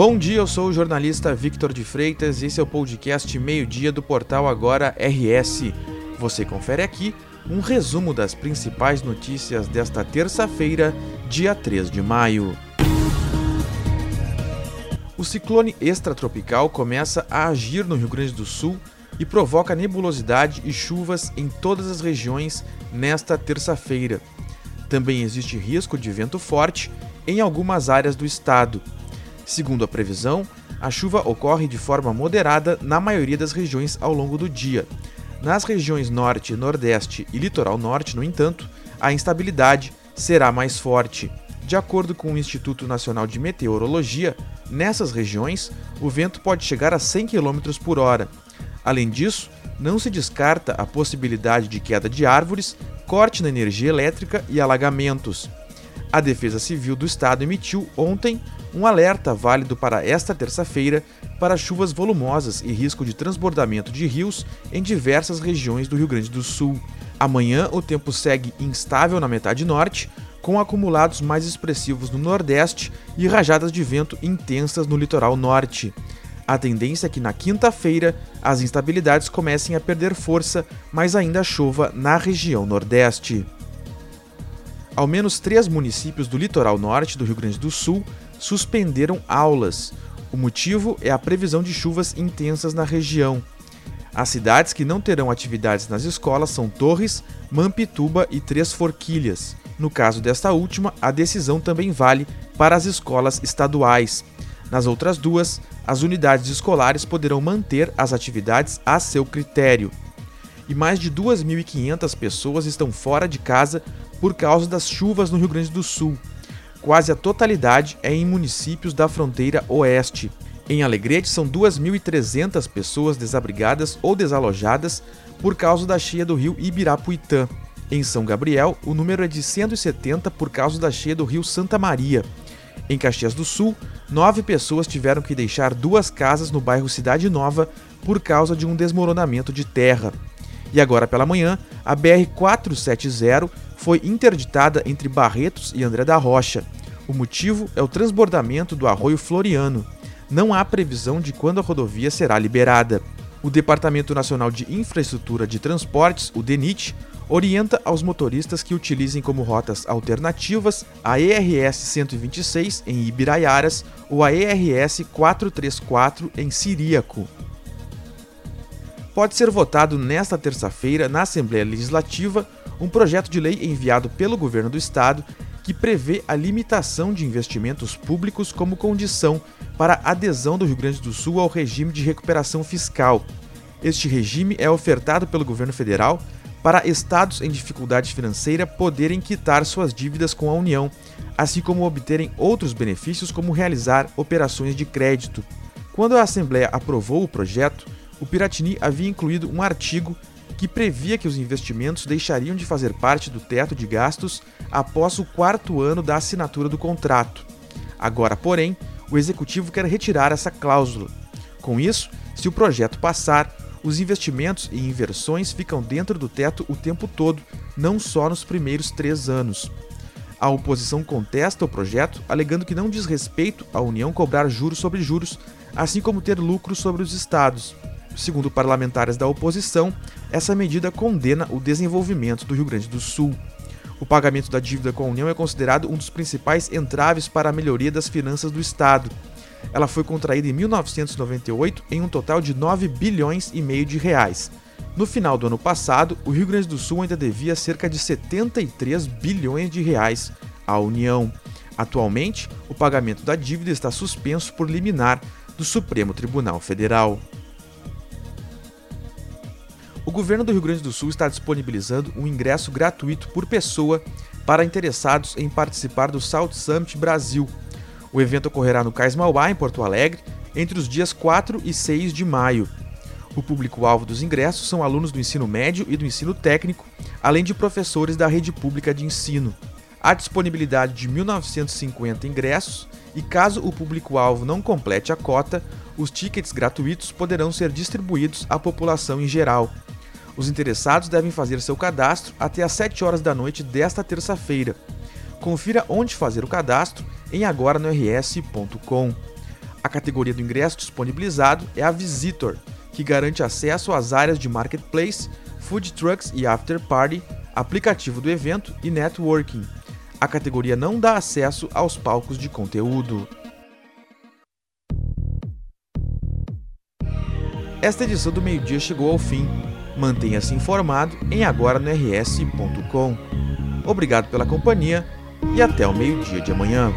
Bom dia, eu sou o jornalista Victor de Freitas e esse é o podcast Meio-Dia do portal Agora RS. Você confere aqui um resumo das principais notícias desta terça-feira, dia 3 de maio. O ciclone extratropical começa a agir no Rio Grande do Sul e provoca nebulosidade e chuvas em todas as regiões nesta terça-feira. Também existe risco de vento forte em algumas áreas do estado. Segundo a previsão, a chuva ocorre de forma moderada na maioria das regiões ao longo do dia. Nas regiões norte, nordeste e litoral norte, no entanto, a instabilidade será mais forte. De acordo com o Instituto Nacional de Meteorologia, nessas regiões o vento pode chegar a 100 km por hora. Além disso, não se descarta a possibilidade de queda de árvores, corte na energia elétrica e alagamentos. A Defesa Civil do Estado emitiu ontem um alerta válido para esta terça-feira para chuvas volumosas e risco de transbordamento de rios em diversas regiões do Rio Grande do Sul. Amanhã o tempo segue instável na metade norte, com acumulados mais expressivos no Nordeste e rajadas de vento intensas no litoral norte. A tendência é que na quinta-feira as instabilidades comecem a perder força, mas ainda chova na região Nordeste. Ao menos três municípios do litoral norte do Rio Grande do Sul suspenderam aulas. O motivo é a previsão de chuvas intensas na região. As cidades que não terão atividades nas escolas são Torres, Mampituba e Três Forquilhas. No caso desta última, a decisão também vale para as escolas estaduais. Nas outras duas, as unidades escolares poderão manter as atividades a seu critério. E mais de 2.500 pessoas estão fora de casa por causa das chuvas no Rio Grande do Sul. Quase a totalidade é em municípios da fronteira oeste. Em Alegrete, são 2.300 pessoas desabrigadas ou desalojadas por causa da cheia do rio Ibirapuitã. Em São Gabriel, o número é de 170 por causa da cheia do rio Santa Maria. Em Caxias do Sul, nove pessoas tiveram que deixar duas casas no bairro Cidade Nova por causa de um desmoronamento de terra. E agora pela manhã, a BR-470 foi interditada entre Barretos e André da Rocha. O motivo é o transbordamento do arroio Floriano. Não há previsão de quando a rodovia será liberada. O Departamento Nacional de Infraestrutura de Transportes, o DENIT, orienta aos motoristas que utilizem como rotas alternativas a ERS 126 em Ibiraiaras ou a ERS 434 em Siríaco. Pode ser votado nesta terça-feira na Assembleia Legislativa um projeto de lei enviado pelo governo do estado que prevê a limitação de investimentos públicos como condição para a adesão do Rio Grande do Sul ao regime de recuperação fiscal. Este regime é ofertado pelo governo federal para estados em dificuldade financeira poderem quitar suas dívidas com a União, assim como obterem outros benefícios, como realizar operações de crédito. Quando a Assembleia aprovou o projeto, o Piratini havia incluído um artigo que previa que os investimentos deixariam de fazer parte do teto de gastos após o quarto ano da assinatura do contrato. Agora, porém, o executivo quer retirar essa cláusula. Com isso, se o projeto passar, os investimentos e inversões ficam dentro do teto o tempo todo, não só nos primeiros três anos. A oposição contesta o projeto, alegando que não diz respeito à União cobrar juros sobre juros, assim como ter lucro sobre os estados. Segundo parlamentares da oposição, essa medida condena o desenvolvimento do Rio Grande do Sul. O pagamento da dívida com a União é considerado um dos principais entraves para a melhoria das finanças do Estado ela foi contraída em 1998 em um total de 9 bilhões e meio de reais. No final do ano passado, o Rio Grande do Sul ainda devia cerca de 73 bilhões de reais à União. Atualmente, o pagamento da dívida está suspenso por liminar do Supremo Tribunal Federal. O governo do Rio Grande do Sul está disponibilizando um ingresso gratuito por pessoa para interessados em participar do South Summit Brasil, o evento ocorrerá no Cais Mauá, em Porto Alegre, entre os dias 4 e 6 de maio. O público-alvo dos ingressos são alunos do ensino médio e do ensino técnico, além de professores da rede pública de ensino. Há disponibilidade de 1.950 ingressos e, caso o público-alvo não complete a cota, os tickets gratuitos poderão ser distribuídos à população em geral. Os interessados devem fazer seu cadastro até às 7 horas da noite desta terça-feira. Confira onde fazer o cadastro em agora no rs.com. A categoria do ingresso disponibilizado é a Visitor, que garante acesso às áreas de marketplace, food trucks e after party, aplicativo do evento e networking. A categoria não dá acesso aos palcos de conteúdo. Esta edição do meio-dia chegou ao fim. Mantenha-se informado em agora.rs.com. Obrigado pela companhia e até o meio-dia de amanhã.